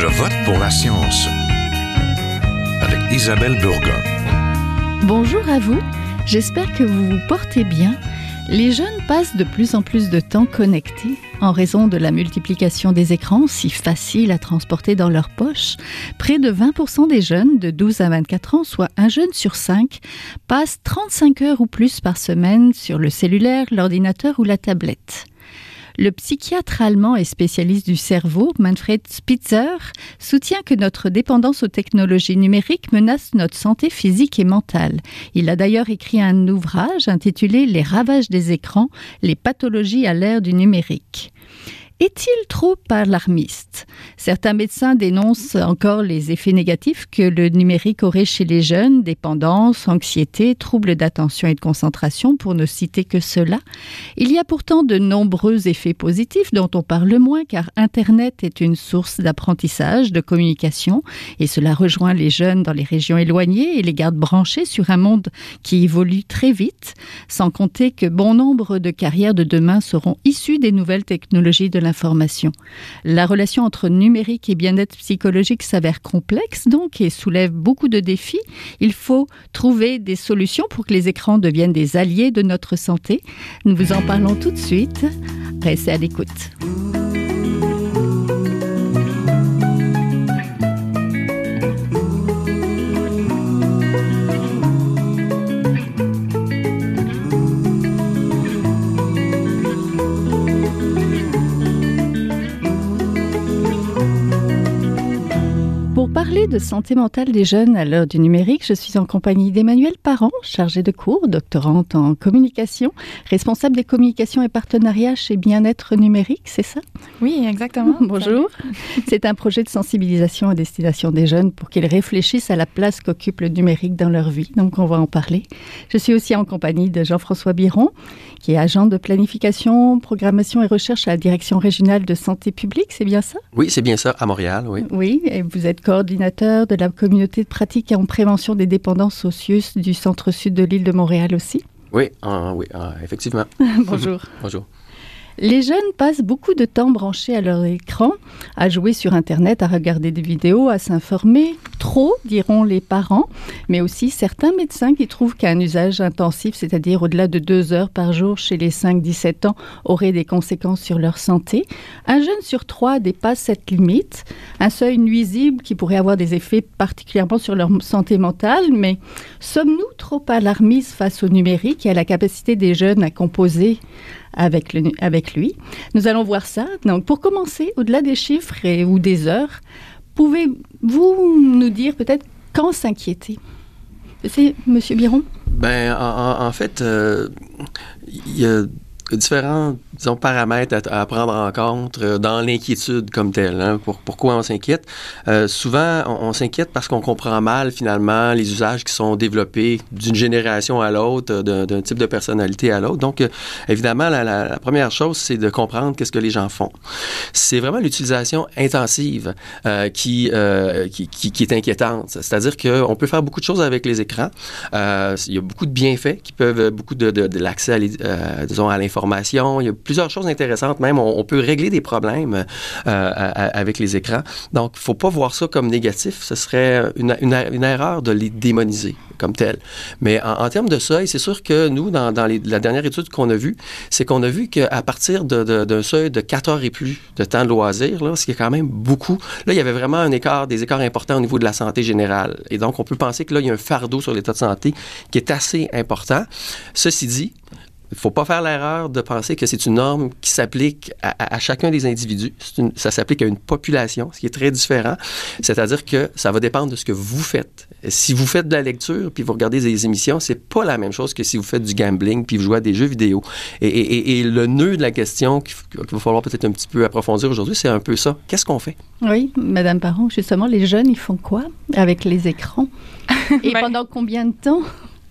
Je vote pour la science avec Isabelle Burgon. Bonjour à vous, j'espère que vous vous portez bien. Les jeunes passent de plus en plus de temps connectés en raison de la multiplication des écrans si faciles à transporter dans leur poche. Près de 20% des jeunes de 12 à 24 ans, soit un jeune sur cinq, passent 35 heures ou plus par semaine sur le cellulaire, l'ordinateur ou la tablette. Le psychiatre allemand et spécialiste du cerveau, Manfred Spitzer, soutient que notre dépendance aux technologies numériques menace notre santé physique et mentale. Il a d'ailleurs écrit un ouvrage intitulé Les ravages des écrans, les pathologies à l'ère du numérique. Est-il trop alarmiste? Certains médecins dénoncent encore les effets négatifs que le numérique aurait chez les jeunes, dépendance, anxiété, troubles d'attention et de concentration, pour ne citer que cela. Il y a pourtant de nombreux effets positifs dont on parle moins car Internet est une source d'apprentissage, de communication, et cela rejoint les jeunes dans les régions éloignées et les garde branchés sur un monde qui évolue très vite, sans compter que bon nombre de carrières de demain seront issues des nouvelles technologies de l'information. La relation entre numérique et bien-être psychologique s'avère complexe donc et soulève beaucoup de défis. Il faut trouver des solutions pour que les écrans deviennent des alliés de notre santé. Nous vous en parlons tout de suite. Restez à l'écoute. Parler de santé mentale des jeunes à l'heure du numérique, je suis en compagnie d'Emmanuel Parent, chargée de cours, doctorante en communication, responsable des communications et partenariats chez Bien-être numérique, c'est ça? Oui, exactement. Bonjour. C'est un projet de sensibilisation à destination des jeunes pour qu'ils réfléchissent à la place qu'occupe le numérique dans leur vie. Donc on va en parler. Je suis aussi en compagnie de Jean-François Biron, qui est agent de planification, programmation et recherche à la Direction régionale de santé publique, c'est bien ça? Oui, c'est bien ça, à Montréal, oui. Oui, et vous êtes coordinateur de la communauté de pratique en prévention des dépendances au CIUS du centre-sud de l'île de Montréal aussi. Oui, oui effectivement. Bonjour. Bonjour. Les jeunes passent beaucoup de temps branchés à leur écran, à jouer sur Internet, à regarder des vidéos, à s'informer. Trop, diront les parents, mais aussi certains médecins qui trouvent qu'un usage intensif, c'est-à-dire au-delà de deux heures par jour chez les 5-17 ans, aurait des conséquences sur leur santé. Un jeune sur trois dépasse cette limite, un seuil nuisible qui pourrait avoir des effets particulièrement sur leur santé mentale, mais sommes-nous trop alarmistes face au numérique et à la capacité des jeunes à composer? Avec, lui. Nous allons voir ça. Donc, pour commencer, au-delà des chiffres et, ou des heures, pouvez-vous nous dire peut-être quand s'inquiéter? C'est Monsieur Biron Ben, en, fait, euh, il y a différents disons, paramètres à, prendre en compte euh, dans l'inquiétude comme telle. Hein. Pour, pourquoi on s'inquiète? Euh, souvent, on, s'inquiète parce qu'on comprend mal, finalement, les usages qui sont développés d'une génération à l'autre, d'un type de personnalité à l'autre. Donc, euh, évidemment, la, première chose, c'est de comprendre qu'est-ce que les gens font. C'est vraiment l'utilisation intensive euh, qui, qui, qui, est inquiétante. C'est-à-dire qu'on peut faire beaucoup de choses avec les écrans. il y a beaucoup de bienfaits qui peuvent, beaucoup de, l'accès à, disons, à l'information. Plusieurs choses intéressantes. Même, on, peut régler des problèmes euh, avec les écrans. Donc, il faut pas voir ça comme négatif. Ce serait une, une, erreur de les démoniser comme tel. Mais en, termes de seuil, c'est sûr que nous, dans, la dernière étude qu'on a vue, c'est qu'on a vu qu'à partir d'un seuil de 4 heures et plus de temps de loisir, là, ce qui est quand même beaucoup, là, il y avait vraiment un écart, des écarts importants au niveau de la santé générale. Et donc, on peut penser que là, il y a un fardeau sur l'état de santé qui est assez important. Ceci dit, il ne faut pas faire l'erreur de penser que c'est une norme qui s'applique à, chacun des individus. ça s'applique à une population, ce qui est très différent. C'est-à-dire que ça va dépendre de ce que vous faites. Si vous faites de la lecture puis vous regardez des émissions, c'est pas la même chose que si vous faites du gambling puis vous jouez à des jeux vidéo. Et, le nœud de la question qu'il va falloir peut-être un petit peu approfondir aujourd'hui, c'est un peu ça. Qu'est-ce qu'on fait? Oui, Madame Parent, justement, les jeunes, ils font quoi avec les écrans? Et ben pendant combien de temps?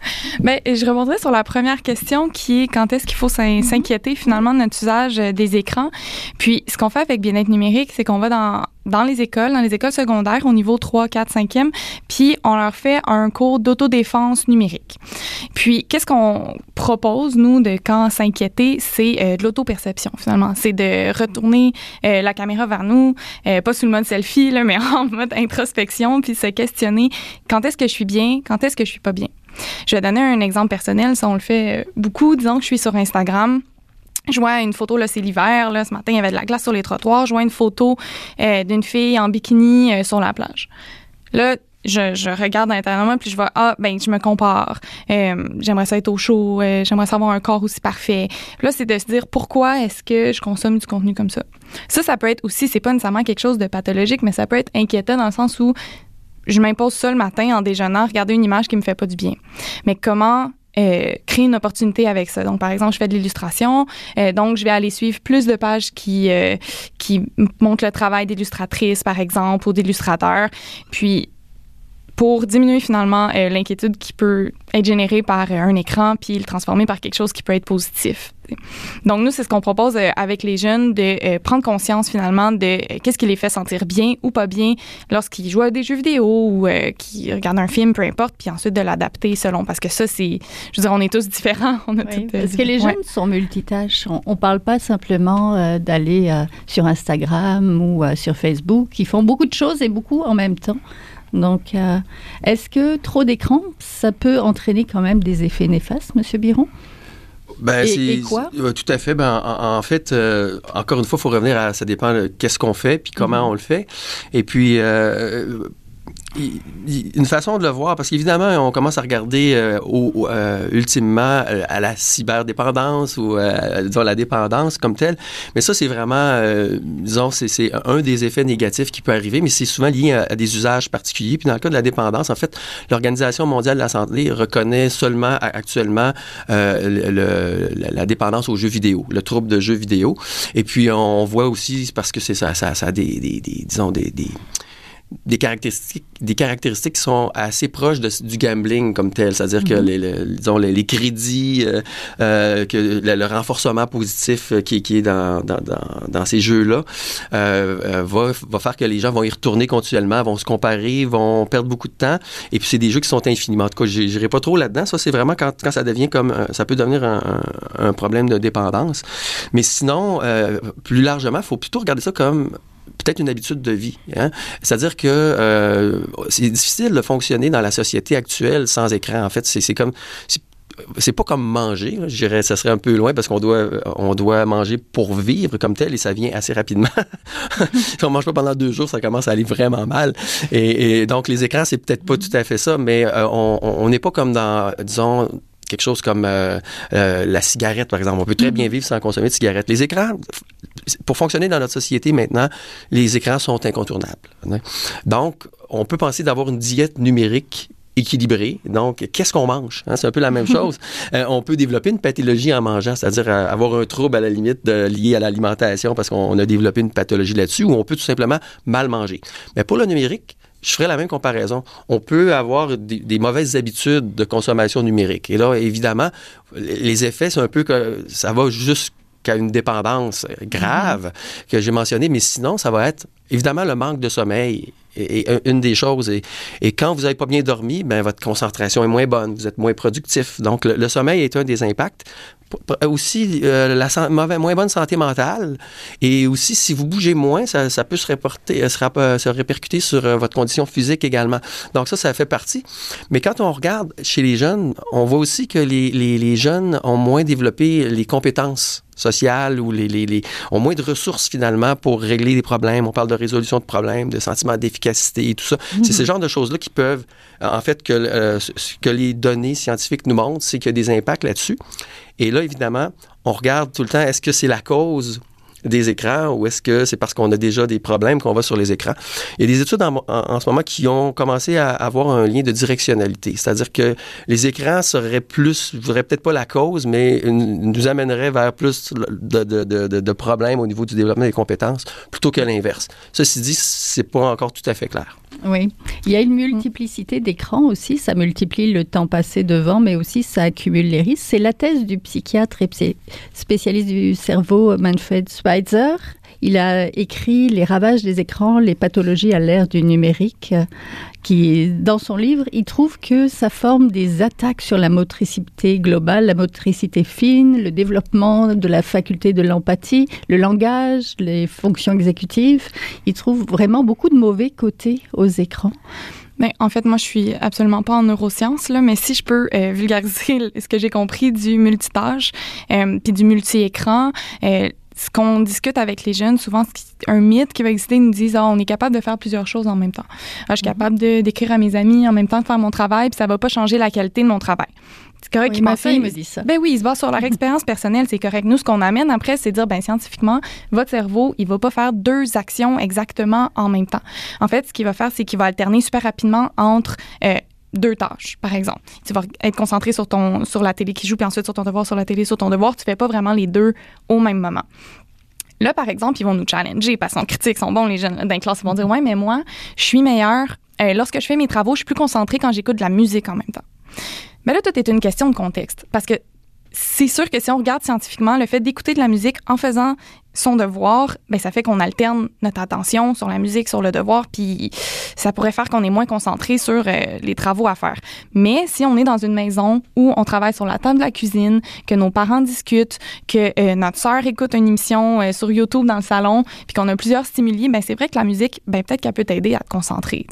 Bien, je rebondirai sur la première question qui est quand est-ce qu'il faut s'inquiéter finalement de notre usage euh, des écrans? Puis, ce qu'on fait avec Bien-être numérique, c'est qu'on va dans, dans les écoles, dans les écoles secondaires au niveau 3, 4, 5e, puis on leur fait un cours d'autodéfense numérique. Puis, qu'est-ce qu'on propose, nous, de quand s'inquiéter, c'est euh, de l'autoperception, finalement. C'est de retourner euh, la caméra vers nous, pas sous le mode selfie, là, mais en mode introspection, puis se questionner quand est-ce que je suis bien, quand est-ce que je suis pas bien. Je vais donner un exemple personnel. Ça, on le fait euh, beaucoup. Disons que je suis sur Instagram. Je vois une photo, là, c'est l'hiver, là, ce matin, il y avait de la glace sur les trottoirs. Je vois une photo euh, d'une fille en bikini euh, sur la plage. Là, je, je, regarde intérieurement puis je vois ah ben je me compare j'aimerais ça être au chaud j'aimerais ça avoir un corps aussi parfait là c'est de se dire pourquoi est-ce que je consomme du contenu comme ça? Ça ça peut être aussi c'est pas nécessairement quelque chose de pathologique mais ça peut être inquiétant dans le sens où je m'impose ça le matin en déjeunant, regarder une image qui me fait pas du bien. Mais comment euh, créer une opportunité avec ça? Donc, par exemple, je fais de l'illustration, euh, donc je vais aller suivre plus de pages qui euh, qui montrent le travail d'illustratrice, par exemple, ou d'illustrateur. Puis pour diminuer finalement euh, l'inquiétude qui peut être générée par euh, un écran puis le transformer par quelque chose qui peut être positif. Donc nous, c'est ce qu'on propose euh, avec les jeunes de prendre conscience finalement de qu'est-ce qui les fait sentir bien ou pas bien lorsqu'ils jouent à des jeux vidéo ou qu'ils regardent un film, peu importe, puis ensuite de l'adapter selon parce que ça c'est, je veux dire, on est tous différents. On a parce que les jeunes sont multitâches. On, ne parle pas simplement d'aller sur Instagram ou sur Facebook. Ils font beaucoup de choses et beaucoup en même temps. Donc, euh, est-ce que trop d'écran, ça peut entraîner quand même des effets néfastes, Monsieur Biron? Ben, et, quoi? tout à fait. Ben, en, fait, euh, encore une fois, il faut revenir à ça dépend de qu'est-ce qu'on fait puis comment mhm. on le fait. Et puis, euh, une façon de le voir, parce qu'évidemment, on commence à regarder euh, au, euh, ultimement euh, à la cyberdépendance ou disons la dépendance comme telle. Mais ça, c'est vraiment, disons, c'est un des effets négatifs qui peut arriver, mais c'est souvent lié à, des usages particuliers. Puis dans le cas de la dépendance, en fait, l'Organisation mondiale de la santé reconnaît seulement actuellement le, la, dépendance aux jeux vidéo, le trouble de jeux vidéo. Et puis on voit aussi, parce que c'est ça, ça, ça a des, des, des disons, des, des des caractéristiques, des caractéristiques qui sont assez proches de, du gambling comme tel, c'est-à-dire que mhm. les, disons, les, crédits, euh, euh, que le, renforcement positif euh, qui, qui est dans, dans, dans, ces jeux-là euh, va, va faire que les gens vont y retourner continuellement, vont se comparer, vont perdre beaucoup de temps. Et puis c'est des jeux qui sont infiniment. En tout cas, j'irai pas trop là-dedans. Ça, c'est vraiment quand, quand ça devient comme ça peut devenir un, un, problème de dépendance. Mais sinon, plus largement, il faut plutôt regarder ça comme peut-être une habitude de vie. Hein? C'est-à-dire que euh, c'est difficile de fonctionner dans la société actuelle sans écran. En fait, c'est comme c'est pas comme manger, je dirais, ça serait un peu loin parce qu'on doit, on doit manger pour vivre comme tel et ça vient assez rapidement. si on mange pas pendant deux jours, ça commence à aller vraiment mal. Et, donc les écrans, c'est peut-être pas tout à fait ça, mais euh, on n'est pas comme dans, disons, quelque chose comme euh, euh, la cigarette, par exemple. On peut très bien mm-hmm. vivre sans consommer de cigarette. Les écrans, pour fonctionner dans notre société maintenant, les écrans sont incontournables. Hein. Donc, on peut penser d'avoir une diète numérique équilibrée. Donc, qu'est-ce qu'on mange? Hein? C'est un peu la même chose. Euh, on peut développer une pathologie en mangeant, c'est-à-dire avoir un trouble à la limite de, lié à l'alimentation parce qu'on a développé une pathologie là-dessus, ou on peut tout simplement mal manger. Mais pour le numérique, je ferai la même comparaison. On peut avoir des, mauvaises habitudes de consommation numérique. Et là, évidemment, les effets, c'est un peu que ça va jusqu'à une dépendance grave mm-hmm. que j'ai mentionné, mais sinon, ça va être évidemment le manque de sommeil est une des choses. Et, quand vous n'avez pas bien dormi, ben, votre concentration est moins bonne, vous êtes moins productif. Donc, le sommeil est un des impacts aussi euh, la mauvaise, moins bonne santé mentale et aussi si vous bougez moins, ça, peut se, reporter, euh, se, euh, répercuter sur votre condition physique également. Donc ça, ça fait partie. Mais quand on regarde chez les jeunes, on voit aussi que les, les, jeunes ont moins développé les compétences sociales ou les, les, ont moins de ressources finalement pour régler des problèmes. On parle de résolution de problèmes, de sentiment d'efficacité et tout ça. C'est ce genre de choses-là qui peuvent, en fait, que, ce que les données scientifiques nous montrent, c'est qu'il y a des impacts là-dessus. Et là, évidemment, on regarde tout le temps, est-ce que c'est la cause des écrans ou est-ce que c'est parce qu'on a déjà des problèmes qu'on va sur les écrans? Il y a des études en, ce moment qui ont commencé à avoir un lien de directionnalité, c'est-à-dire que les écrans seraient plus, voudrais peut-être pas la cause, mais nous amèneraient vers plus de, de, problèmes au niveau du développement des compétences plutôt que l'inverse. Ceci dit, c'est pas encore tout à fait clair. Oui, il y a une multiplicité d'écrans aussi, ça multiplie le temps passé devant, mais aussi ça accumule les risques. C'est la thèse du psychiatre et spécialiste du cerveau Manfred Schweitzer. Il a écrit Les ravages des écrans, les pathologies à l'ère du numérique, qui, dans son livre, il trouve que ça forme des attaques sur la motricité globale, la motricité fine, le développement de la faculté de l'empathie, le langage, les fonctions exécutives. Il trouve vraiment beaucoup de mauvais côtés aux écrans. Mais en fait, moi, je suis absolument pas en neurosciences, là, mais si je peux euh, vulgariser ce que j'ai compris du multitâche euh, puis du multi-écran, euh, ce qu'on discute avec les jeunes, souvent, un mythe qui va exister, ils nous disent ah, on est capable de faire plusieurs choses en même temps. Ah, je suis mhm. capable d'écrire à mes amis en même temps de faire mon travail, puis ça va pas changer la qualité de mon travail. C'est correct oui, ma fille me dit ça. Ben oui, il se base sur leur expérience personnelle, c'est correct. Nous, ce qu'on amène après, c'est dire, ben scientifiquement, votre cerveau, il va pas faire deux actions exactement en même temps. En fait, ce qu'il va faire, c'est qu'il va alterner super rapidement entre euh, deux tâches, par exemple. Tu vas être concentré sur ton sur la télé qui joue, puis ensuite sur ton devoir, sur la télé, sur ton devoir. Tu fais pas vraiment les deux au même moment. Là, par exemple, ils vont nous challenger parce qu'on critique, sont bons les jeunes d'un classe. Ils vont dire ouais, mais moi, je suis meilleur euh, lorsque je fais mes travaux, je suis plus concentré quand j'écoute de la musique en même temps. Mais là, tout est une question de contexte parce que c'est sûr que si on regarde scientifiquement, le fait d'écouter de la musique en faisant son devoir, ben ça fait qu'on alterne notre attention sur la musique, sur le devoir, puis ça pourrait faire qu'on est moins concentré sur euh, les travaux à faire. Mais si on est dans une maison où on travaille sur la table de la cuisine, que nos parents discutent, que euh, notre sœur écoute une émission euh, sur YouTube dans le salon, puis qu'on a plusieurs stimuli, ben c'est vrai que la musique, ben peut-être qu'elle peut t'aider à te concentrer.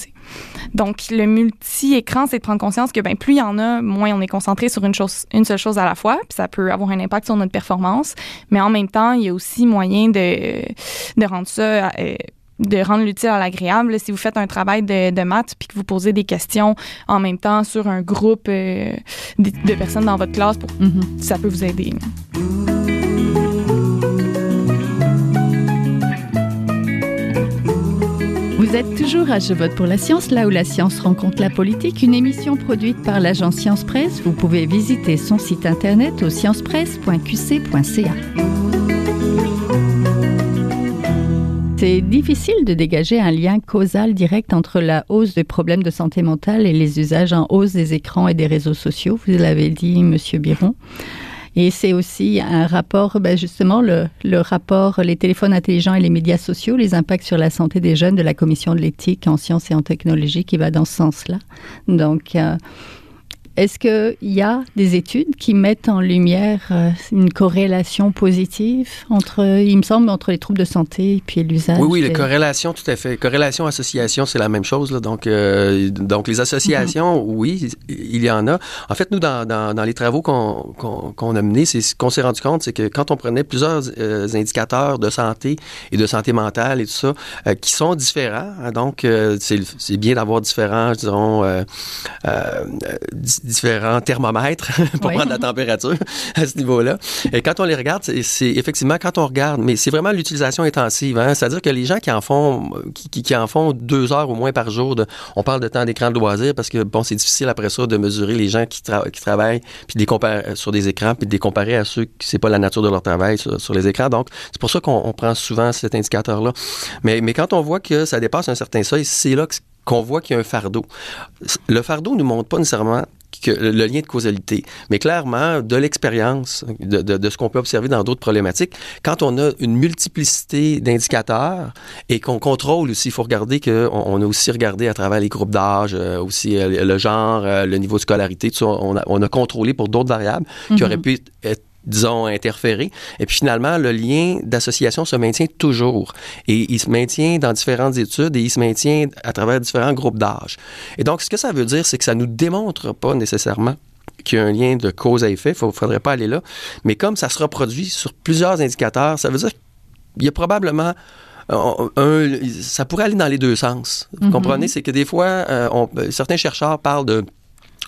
Donc le multi-écran, c'est de prendre conscience que ben plus il y en a, moins on est concentré sur une chose, une seule chose à la fois, puis ça peut avoir un impact sur notre performance. Mais en même temps, il y a aussi moyen de, de rendre ça euh, de rendre l'utile à l'agréable. Si vous faites un travail de, de maths puis que vous posez des questions en même temps sur un groupe euh, de, personnes dans votre classe, pour, mm-hmm. ça peut vous aider. Vous êtes toujours à Je vote pour la science, là où la science rencontre la politique, une émission produite par l'agence Science Presse. Vous pouvez visiter son site internet au sciencepresse.qc.ca. C'est difficile de dégager un lien causal direct entre la hausse des problèmes de santé mentale et les usages en hausse des écrans et des réseaux sociaux. Vous l'avez dit, Monsieur Biron. Et c'est aussi un rapport, ben justement, le, le, rapport Les téléphones intelligents et les médias sociaux, les impacts sur la santé des jeunes de la Commission de l'éthique en sciences et en technologie qui va dans ce sens-là. Donc, euh, est-ce qu'il y a des études qui mettent en lumière euh, une corrélation positive entre, il me semble, entre les troubles de santé et puis l'usage Oui, oui, la corrélation, tout à fait. Corrélation, association, c'est la même chose. Là. Donc, euh, donc, les associations, mhm. oui, il y en a. En fait, nous, dans, dans, dans les travaux qu'on a menés, c'est ce qu'on s'est rendu compte, c'est que quand on prenait plusieurs euh, indicateurs de santé et de santé mentale et tout ça, qui sont différents, hein, donc c'est bien d'avoir différents, disons, différents thermomètres pour prendre la température à ce niveau-là. Et quand on les regarde, c'est effectivement quand on regarde, mais c'est vraiment l'utilisation intensive. Hein? C'est-à-dire que les gens qui en font qui, qui, en font deux heures au moins par jour, de, on parle de temps d'écran de loisir parce que bon, c'est difficile après ça de mesurer les gens qui, qui travaillent puis de les comparer sur des écrans puis de les comparer à ceux qui c'est pas la nature de leur travail sur, sur les écrans. Donc c'est pour ça qu'on prend souvent cet indicateur-là. Mais, mais quand on voit que ça dépasse un certain seuil, c'est là qu'on voit qu'il y a un fardeau. Le fardeau ne montre pas nécessairement le lien de causalité. Mais clairement, de l'expérience, de, ce qu'on peut observer dans d'autres problématiques, quand on a une multiplicité d'indicateurs et qu'on contrôle aussi, il faut regarder qu'on on a aussi regardé à travers les groupes d'âge, euh, aussi euh, le genre, euh, le niveau de scolarité, tout ça, on a, on a contrôlé pour d'autres variables qui mm-hmm. auraient pu être disons, interférer. Et puis finalement, le lien d'association se maintient toujours. Et il se maintient dans différentes études et il se maintient à travers différents groupes d'âge. Et donc, ce que ça veut dire, c'est que ça nous démontre pas nécessairement qu'il y a un lien de cause à effet. Il ne faudrait pas aller là. Mais comme ça se reproduit sur plusieurs indicateurs, ça veut dire qu'il y a probablement un, ça pourrait aller dans les deux sens. Vous mm-hmm. comprenez? C'est que des fois, euh, on, certains chercheurs parlent de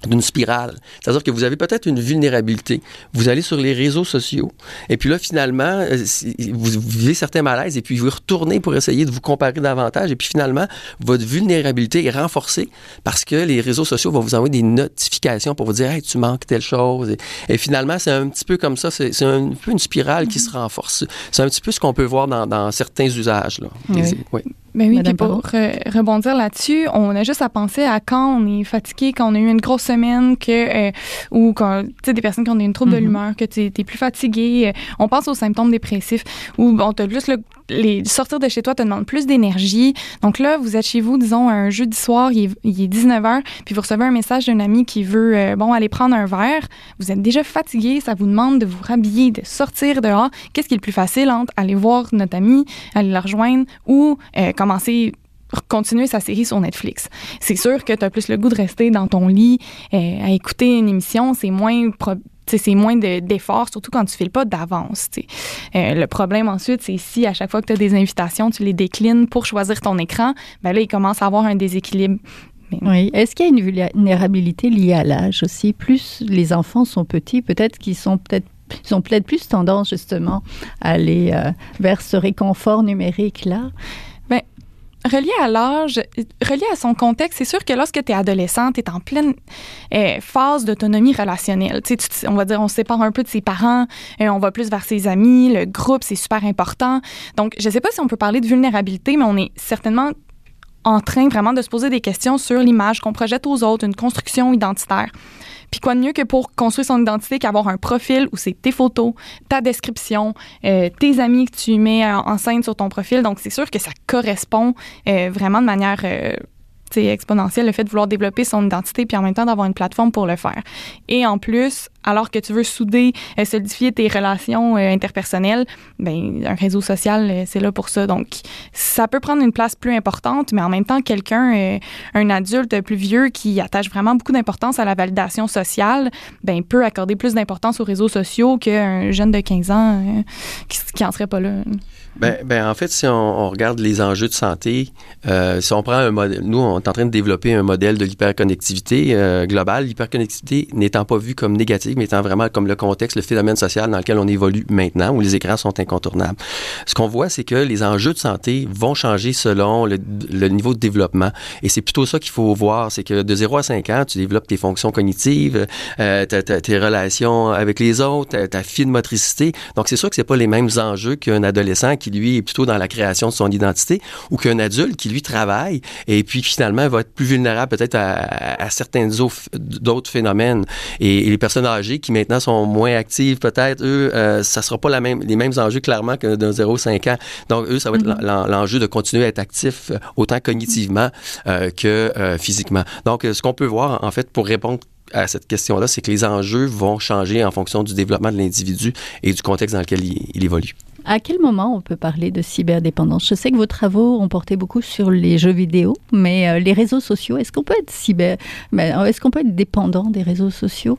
d'une spirale. C'est-à-dire que vous avez peut-être une vulnérabilité. Vous allez sur les réseaux sociaux et puis là, finalement, euh, vous vivez certains malaises et puis vous retournez pour essayer de vous comparer davantage et puis finalement, votre vulnérabilité est renforcée parce que les réseaux sociaux vont vous envoyer des notifications pour vous dire hey, tu manques telle chose. Et, finalement, c'est un petit peu comme ça. C'est un peu une spirale qui se renforce. C'est un petit peu ce qu'on peut voir dans, certains usages. Là. Oui. Ben oui, puis pour re- rebondir là-dessus, on a juste à penser à quand on est fatigué, quand on a eu une grosse semaine, que euh, ou quand tu sais des personnes qui ont une trouble de Mhm. l'humeur, que tu es plus fatigué. euh, on pense aux symptômes dépressifs ou bon, t'as juste le, les sortir de chez toi te demande plus d'énergie. Donc là, vous êtes chez vous, disons un jeudi soir, il est, il est 19h, puis vous recevez un message d'un ami qui veut euh, bon aller prendre un verre. Vous êtes déjà fatigué, ça vous demande de vous rhabiller, de sortir dehors. Qu'est-ce qui est le plus facile entre aller voir notre ami, aller la rejoindre ou euh, commencer continuer sa série sur Netflix? C'est sûr que tu as plus le goût de rester dans ton lit euh, à écouter une émission, c'est moins c'est moins de- d'efforts, surtout quand tu files pas d'avance. Euh, le problème ensuite, c'est si à chaque fois que tu as des invitations, tu les déclines pour choisir ton écran, ben là, il commence à avoir un déséquilibre. Oui. Est-ce qu'il y a une vulnérabilité liée à l'âge aussi? Plus les enfants sont petits, peut-être qu'ils ont peut-être plus tendance justement à aller euh, vers ce réconfort numérique là. Relié à l'âge, relié à son contexte, c'est sûr que lorsque tu es adolescent, tu es en pleine euh, phase d'autonomie relationnelle. On va dire, on se sépare un peu de ses parents, euh, on va plus vers ses amis, le groupe, c'est super important. Donc, je sais pas si on peut parler de vulnérabilité, mais on est certainement en train vraiment de se poser des questions sur l'image qu'on projette aux autres, une construction identitaire. Puis quoi de mieux que pour construire son identité qu'avoir un profil où c'est tes photos, ta description, euh, tes amis que tu mets en, en scène sur ton profil. Donc c'est sûr que ça correspond euh, vraiment de manière euh, exponentielle le fait de vouloir développer son identité puis en même temps d'avoir une plateforme pour le faire. Et en plus, alors que tu veux souder, euh, solidifier tes relations euh, interpersonnelles, ben un réseau social euh, c'est là pour ça. Donc ça peut prendre une place plus importante, mais en même temps quelqu'un, un adulte plus vieux qui attache vraiment beaucoup d'importance à la validation sociale, ben peut accorder plus d'importance aux réseaux sociaux qu'un jeune de 15 ans qui, qui en serait pas là. Ben, ben, en fait, si on, regarde les enjeux de santé, si on prend un modèle, nous, on est en train de développer un modèle de l'hyperconnectivité globale. L'hyperconnectivité n'étant pas vue comme négative, mais étant vraiment comme le contexte, le phénomène social dans lequel on évolue maintenant, où les écrans sont incontournables. Ce qu'on voit, c'est que les enjeux de santé vont changer selon le, niveau de développement. Et c'est plutôt ça qu'il faut voir, c'est que de 0 à 5 ans, tu développes tes fonctions cognitives, euh, tes relations avec les autres, ta, fine motricité. Donc, c'est sûr que c'est pas les mêmes enjeux qu'un adolescent qui, lui, est plutôt dans la création de son identité ou qu'un adulte qui, lui, travaille et puis finalement va être plus vulnérable peut-être à, certains autres d'autres phénomènes. Et, les personnes qui maintenant sont moins actives, peut-être, eux, euh, ça sera pas la même, les mêmes enjeux clairement que d'un 0-5 ans. Donc, eux, ça va être Mhm. l'en- l'enjeu de continuer à être actif euh, autant cognitivement euh, que euh, physiquement. Donc, ce qu'on peut voir, en fait, pour répondre à cette question-là, c'est que les enjeux vont changer en fonction du développement de l'individu et du contexte dans lequel il, il évolue. À quel moment on peut parler de cyberdépendance? Je sais que vos travaux ont porté beaucoup sur les jeux vidéo, mais les réseaux sociaux, est-ce qu'on peut être cyber, ben, est-ce qu'on peut être dépendant des réseaux sociaux?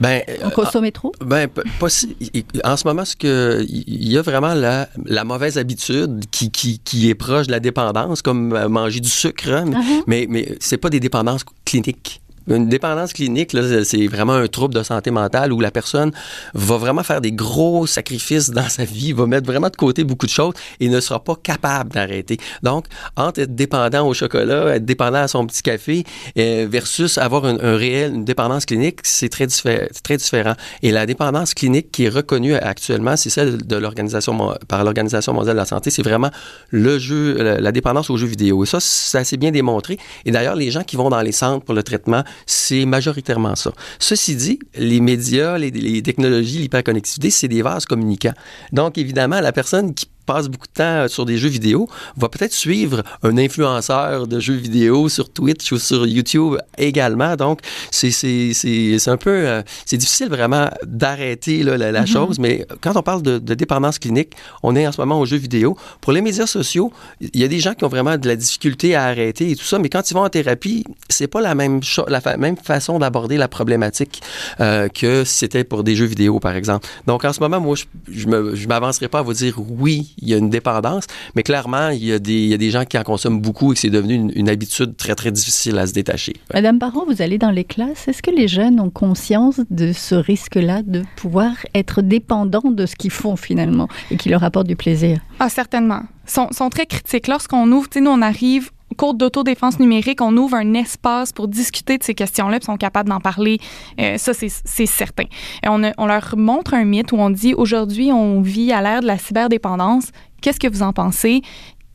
Ben, En consommer trop Ben, p- pas si- en ce moment, il y a vraiment la, la mauvaise habitude qui, qui, qui est proche de la dépendance, comme euh, manger du sucre, hein, Ah ah. mais, mais c'est pas des dépendances cliniques. Une dépendance clinique, c'est vraiment un trouble de santé mentale où la personne va vraiment faire des gros sacrifices dans sa vie, va mettre vraiment de côté beaucoup de choses et ne sera pas capable d'arrêter. Donc, entre être dépendant au chocolat, être dépendant à son petit café, euh, versus avoir un, un réel, une dépendance clinique, c'est très, très différent. Et la dépendance clinique qui est reconnue actuellement, c'est celle de l'organisation par l'Organisation mondiale de la santé. C'est vraiment le jeu, la, la dépendance aux jeux vidéo. Et ça, c'est assez bien démontré. Et d'ailleurs, les gens qui vont dans les centres pour le traitement, c'est majoritairement ça. Ceci dit, les médias, les, technologies, l'hyperconnectivité, c'est des vases communicants. Donc, évidemment, la personne qui passe beaucoup de temps sur des jeux vidéo va peut-être suivre un influenceur de jeux vidéo sur Twitch ou sur YouTube également. Donc, c'est un peu... euh, c'est difficile vraiment d'arrêter la, Mhm. chose, mais quand on parle de, de dépendance clinique, on est en ce moment aux jeux vidéo. Pour les médias sociaux, il y a des gens qui ont vraiment de la difficulté à arrêter et tout ça, mais quand ils vont en thérapie, c'est pas la même, la fa- même façon d'aborder la problématique euh, que si c'était pour des jeux vidéo, par exemple. Donc, en ce moment, moi, je, je m'avancerai pas à vous dire oui, il y a une dépendance, mais clairement, il y a des, il y a des gens qui en consomment beaucoup et que c'est devenu une, une habitude très, très difficile à se détacher. Madame Baron, vous allez dans les classes. Est-ce que les jeunes ont conscience de ce risque-là de pouvoir être dépendants de ce qu'ils font finalement et qui leur apporte du plaisir? Ah, certainement. Sont, sont très critiques. Lorsqu'on ouvre, tu sais, nous, on arrive cours d'autodéfense numérique, on ouvre un espace pour discuter de ces questions-là, puis sont capables d'en parler. Euh, ça, c'est certain. On leur montre un mythe où on dit aujourd'hui, on vit à l'ère de la cyberdépendance. Qu'est-ce que vous en pensez?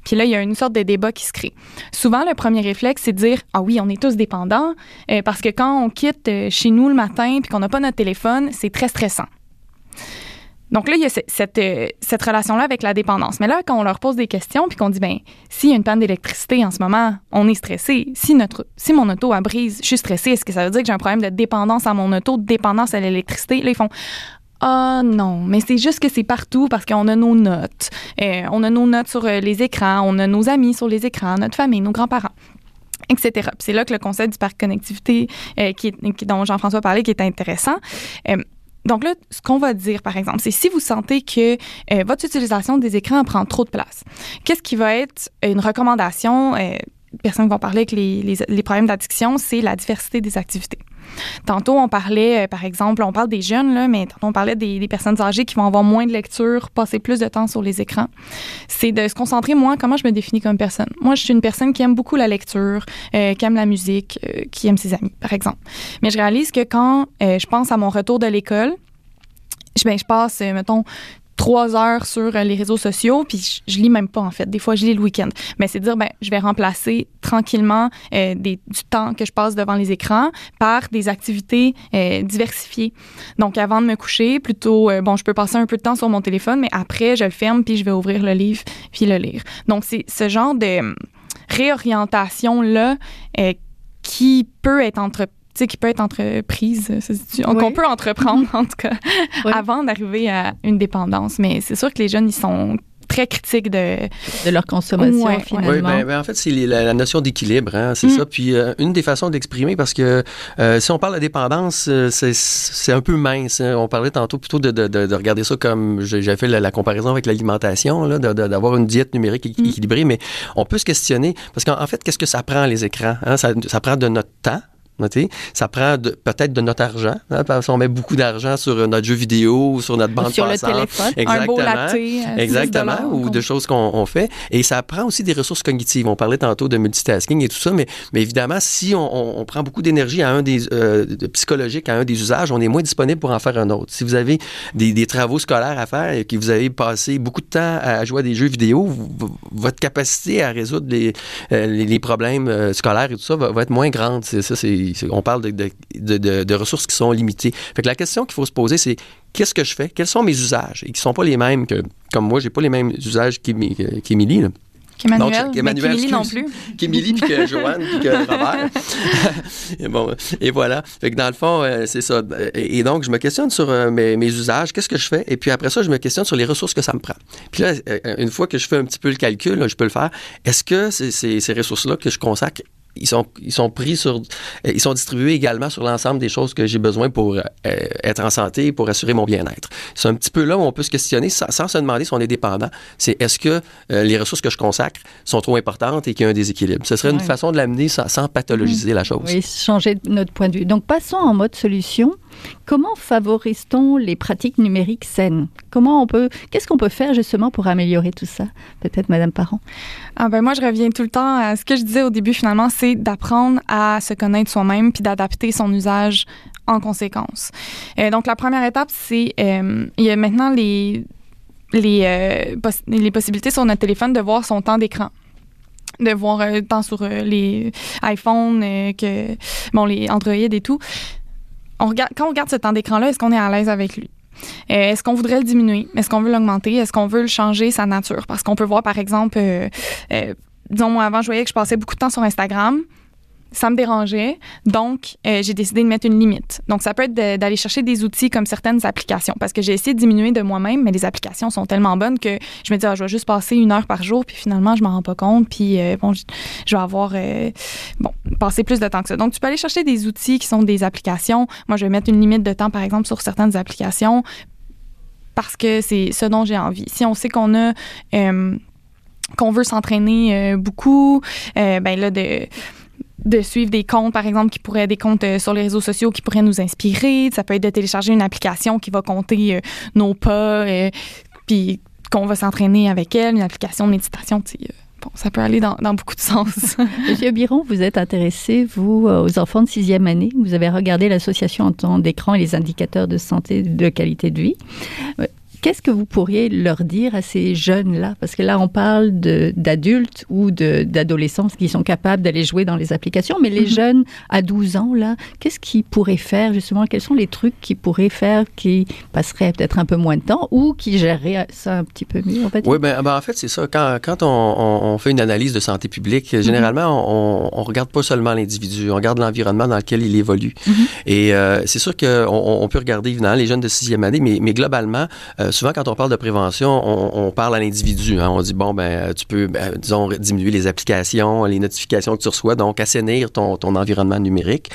Puis là, il y a une sorte de débat qui se crée. Souvent, le premier réflexe, c'est de dire Ah oui, on est tous dépendants, euh, parce que quand on quitte euh, chez nous le matin puis qu'on n'a pas notre téléphone, c'est très stressant. Donc là, il y a cette, euh, cette relation-là avec la dépendance. Mais là, quand on leur pose des questions puis qu'on dit, ben, s'il y a une panne d'électricité en ce moment, on est stressé. Si, notre, si mon auto a brise, je suis stressé. Est-ce que ça veut dire que j'ai un problème de dépendance à mon auto, de dépendance à l'électricité? Là, ils font, ah non, mais c'est juste que c'est partout parce qu'on a nos notes. Euh, on a nos notes sur euh, les écrans, on a nos amis sur les écrans, notre famille, nos grands-parents etc. C'est là que le concept du parc connectivité euh, qui, dont Jean-François parlait qui est intéressant. Donc là, ce qu'on va dire, par exemple, c'est si vous sentez que votre utilisation des écrans prend trop de place, qu'est-ce qui va être une recommandation personnes vont parler avec les, les problèmes d'addiction, c'est la diversité des activités. Tantôt, on parlait, euh, par exemple, on parle des jeunes, là, mais tantôt, on parlait des, personnes âgées qui vont avoir moins de lecture, passer plus de temps sur les écrans. C'est de se concentrer, moi, comment je me définis comme personne. Moi, je suis une personne qui aime beaucoup la lecture, euh, qui aime la musique, euh, qui aime ses amis, par exemple. Mais je réalise que quand je pense à mon retour de l'école, je, ben, je passe, mettons, trois heures sur euh, les réseaux sociaux, puis je, lis même pas en fait. Des fois, je lis le week-end. Mais c'est dire, ben, je vais remplacer tranquillement euh, du temps que je passe devant les écrans par des activités euh, diversifiées. Donc, avant de me coucher, plutôt, bon, je peux passer un peu de temps sur mon téléphone, mais après, je le ferme puis je vais ouvrir le livre puis le lire. Donc, c'est ce genre de réorientation là qui peut être entre sais, qui peut être entreprise, qu'on peut entreprendre en tout cas, avant d'arriver à une dépendance. Mais c'est sûr que les jeunes, ils sont très critiques de, de leur consommation finalement. Oui, ben, ben, en fait, c'est la, notion d'équilibre, hein, c'est mm. ça. Puis euh, une des façons d'exprimer, parce que euh, si on parle de dépendance, euh, c'est un peu mince. Hein. On parlait tantôt plutôt de, de, de regarder ça comme, j'ai fait la, comparaison avec l'alimentation, d'avoir une diète numérique mm. équilibrée, mais on peut se questionner, parce qu'en fait, qu'est-ce que ça prend les écrans? Hein? Ça, ça prend de notre temps, ça prend peut-être de notre argent, hein, parce qu'on met beaucoup d'argent sur euh, notre jeu vidéo, sur notre bande sur passante. le téléphone, exactement, un beau euh, exactement, ou de choses qu'on fait. Et ça prend aussi des ressources cognitives. On parlait tantôt de multitasking et tout ça, mais, mais évidemment, si on, prend beaucoup d'énergie à un des euh, psychologique à un des usages, on est moins disponible pour en faire un autre. Si vous avez des, travaux scolaires à faire et que vous avez passé beaucoup de temps à jouer à des jeux vidéo, votre capacité à résoudre les, les, problèmes scolaires et tout ça va, va être moins grande. Ça, c'est on parle de, ressources qui sont limitées. Fait que la question qu'il faut se poser, c'est qu'est-ce que je fais? Quels sont mes usages? Et qui ne sont pas les mêmes que, comme moi, j'ai pas les mêmes usages qu'Émilie. Qu'Emmanuel, qu'Emmanuel non plus. Qu'Émilie, puis que Joanne, puis que Robert. et, bon, et voilà. Fait que dans le fond, euh, c'est ça. Et, donc, je me questionne sur euh, mes, usages, qu'est-ce que je fais? Et puis après ça, je me questionne sur les ressources que ça me prend. Puis là, euh, une fois que je fais un petit peu le calcul, je peux le faire. Est-ce que ces ressources-là que je consacre ils sont, ils sont pris sur, ils sont distribués également sur l'ensemble des choses que j'ai besoin pour euh, être en santé, pour assurer mon bien-être. C'est un petit peu là où on peut se questionner sans, se demander si on est dépendant. C'est est-ce que euh, les ressources que je consacre sont trop importantes et qu'il y a un déséquilibre? Ce serait une façon de l'amener sans, sans, pathologiser la chose. Oui, changer notre point de vue. Donc passons en mode solution. Comment favorise-t-on les pratiques numériques saines? Comment on peut, qu'est-ce qu'on peut faire justement pour améliorer tout ça? Peut-être, Madame Parent. Ah ben moi, je reviens tout le temps à ce que je disais au début. Finalement, c'est d'apprendre à se connaître soi-même puis d'adapter son usage en conséquence. Euh, donc la première étape, c'est euh, il y a maintenant les les, euh, les possibilités sur notre téléphone de voir son temps d'écran de voir le temps sur les iPhones, que bon les Android et tout quand on regarde ce temps d'écran-là, est-ce qu'on est à l'aise avec lui? Euh, est-ce qu'on voudrait le diminuer? Est-ce qu'on veut l'augmenter? Est-ce qu'on veut le changer sa nature? Parce qu'on peut voir, par exemple, euh, euh, disons, moi, avant, je voyais que je passais beaucoup de temps sur Instagram ça me dérangeait. Donc, euh, j'ai décidé de mettre une limite. Donc, ça peut être d'aller chercher des outils comme certaines applications parce que j'ai essayé de diminuer de moi-même, mais les applications sont tellement bonnes que je me dis, ah, je vais juste passer une heure par jour, puis finalement, je m'en rends pas compte, puis euh, bon, je, vais avoir, euh, bon, passer plus de temps que ça. Donc, tu peux aller chercher des outils qui sont des applications. Moi, je vais mettre une limite de temps, par exemple, sur certaines applications parce que c'est ce dont j'ai envie. Si on sait qu'on a qu'on veut s'entraîner beaucoup, ben là de de suivre des comptes, par exemple, qui pourraient des comptes euh, sur les réseaux sociaux qui pourraient nous inspirer. Ça peut être de télécharger une application qui va compter euh, nos pas, euh, puis qu'on va s'entraîner avec elle, une application de méditation. Bon, ça peut aller dans, beaucoup de sens. Monsieur Biron, vous êtes intéressé, vous, aux enfants de sixième année. Vous avez regardé l'association en temps d'écran et les indicateurs de santé de qualité de vie Qu'est-ce que vous pourriez leur dire à ces jeunes-là? Parce que là, on parle d'adultes ou d'adolescents qui sont capables d'aller jouer dans les applications, mais les mhm. jeunes à 12 ans, là, qu'est-ce qu'ils pourraient faire justement? Quels sont les trucs qu'ils pourraient faire qui passeraient peut-être un peu moins de temps ou qui géreraient ça un petit peu mieux en fait? Oui, ben, ben en fait, c'est ça. Quand, quand on, fait une analyse de santé publique, mhm. généralement, on, on regarde pas seulement l'individu, on regarde l'environnement dans lequel il évolue. Mhm. Et euh, c'est sûr qu'on on peut regarder évidemment les jeunes de sixième année, mais, mais globalement, euh, souvent quand on parle de prévention, on, parle à l'individu. Hein. On dit bon ben tu peux, ben, disons, diminuer les applications, les notifications que tu reçois, donc assainir ton, ton environnement numérique.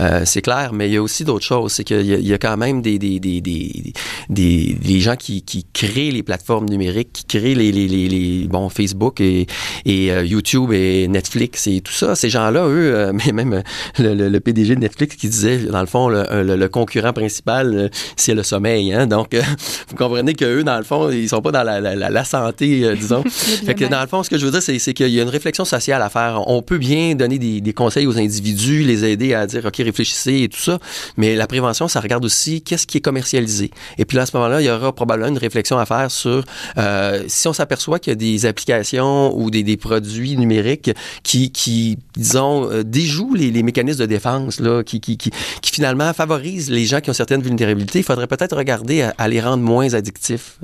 Euh, c'est clair, mais il y a aussi d'autres choses. C'est qu'il y, a quand même des des, des, des, des, gens qui, qui, créent les plateformes numériques, qui créent les, les, les, les bon Facebook et, et YouTube et Netflix et tout ça. Ces gens-là, eux, mais même le, le, le, PDG de Netflix qui disait dans le fond le, le concurrent principal c'est le sommeil. Hein? Donc, vous comprenez qu'eux, dans le fond, ils sont pas dans la, la, la santé, euh, disons. fait que dans le fond, ce que je veux dire, c'est qu'il y a une réflexion sociale à faire. On peut bien donner des, des, conseils aux individus, les aider à dire, OK, réfléchissez et tout ça, mais la prévention, ça regarde aussi qu'est-ce qui est commercialisé. Et puis là, à ce moment-là, il y aura probablement une réflexion à faire sur euh, si on s'aperçoit qu'il y a des applications ou des, des produits numériques qui, qui disons, euh, déjouent les, les, mécanismes de défense, là, qui, qui, qui, qui finalement favorisent les gens qui ont certaines vulnérabilités, il faudrait peut-être regarder à, les rendre moins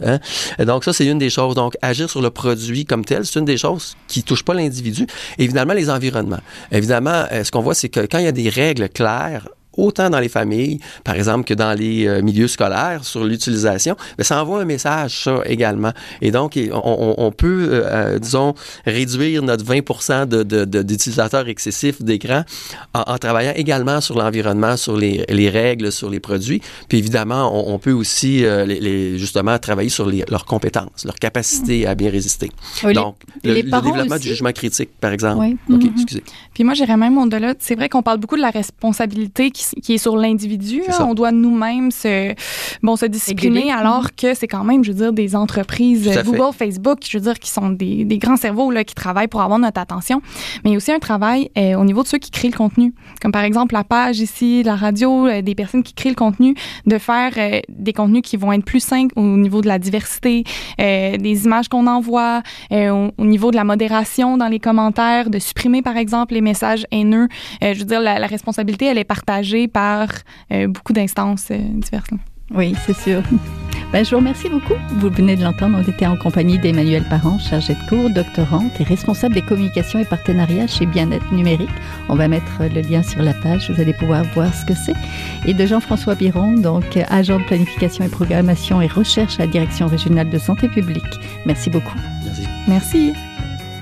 Hein? Donc ça, c'est une des choses. Donc agir sur le produit comme tel, c'est une des choses qui touche pas l'individu. Évidemment, les environnements. Évidemment, euh, ce qu'on voit, c'est que quand il y a des règles claires, autant dans les familles, par exemple, que dans les euh, milieux scolaires sur l'utilisation, mais ça envoie un message, ça également. Et donc, on, on peut, euh, euh, disons, réduire notre 20 d'utilisateurs de, de, excessifs d'écran en, en, travaillant également sur l'environnement, sur les, les, règles, sur les produits. Puis évidemment, on, on peut aussi, les, les, justement, travailler sur les, leurs compétences, leur capacité à bien résister. donc, le, le développement du jugement critique, par exemple. Oui. OK, mm-hmm. excusez. Puis moi, j'irais même au-delà. C'est vrai qu'on parle beaucoup de la responsabilité qui qui, est sur l'individu. Hein. On doit nous-mêmes se, bon, se discipliner, alors mm-hmm. que c'est quand même, je veux dire, des entreprises, Google, Facebook, je veux dire, qui sont des, des, grands cerveaux là, qui travaillent pour avoir notre attention. Mais il y a aussi un travail euh, au niveau de ceux qui créent le contenu. Comme par exemple la page ici, la radio, euh, des personnes qui créent le contenu, de faire euh, des contenus qui vont être plus simples au niveau de la diversité, des images qu'on envoie, au, au, niveau de la modération dans les commentaires, de supprimer par exemple les messages haineux. je veux dire, la, la responsabilité, elle est partagée par euh, beaucoup d'instances euh, diverses. Oui, c'est sûr. Ben, je vous remercie beaucoup. Vous venez de l'entendre, on était en compagnie d'Emmanuel Parent, chargée de cours, doctorante et responsable des communications et partenariats chez Bien-être numérique. On va mettre le lien sur la page, vous allez pouvoir voir ce que c'est. Et de Jean-François Biron, donc agent de planification et programmation et recherche à la Direction régionale de santé publique. Merci beaucoup. Merci. Merci.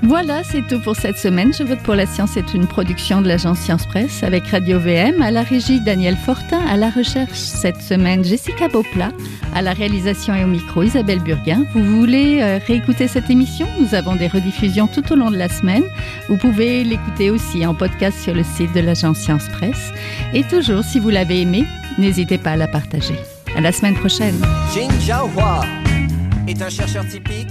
Voilà, c'est tout pour cette semaine. Je vote pour la science est une production de l'agence Science Presse avec Radio VM, à la régie Daniel Fortin, à la recherche cette semaine Jessica Bopla, à la réalisation et au micro Isabelle Burguin. Vous voulez euh, réécouter cette émission? Nous avons des rediffusions tout au long de la semaine. Vous pouvez l'écouter aussi en podcast sur le site de l'agence Science Presse. Et toujours, si vous l'avez aimé, n'hésitez pas à la partager. À la semaine prochaine. Jin Hua est un chercheur typique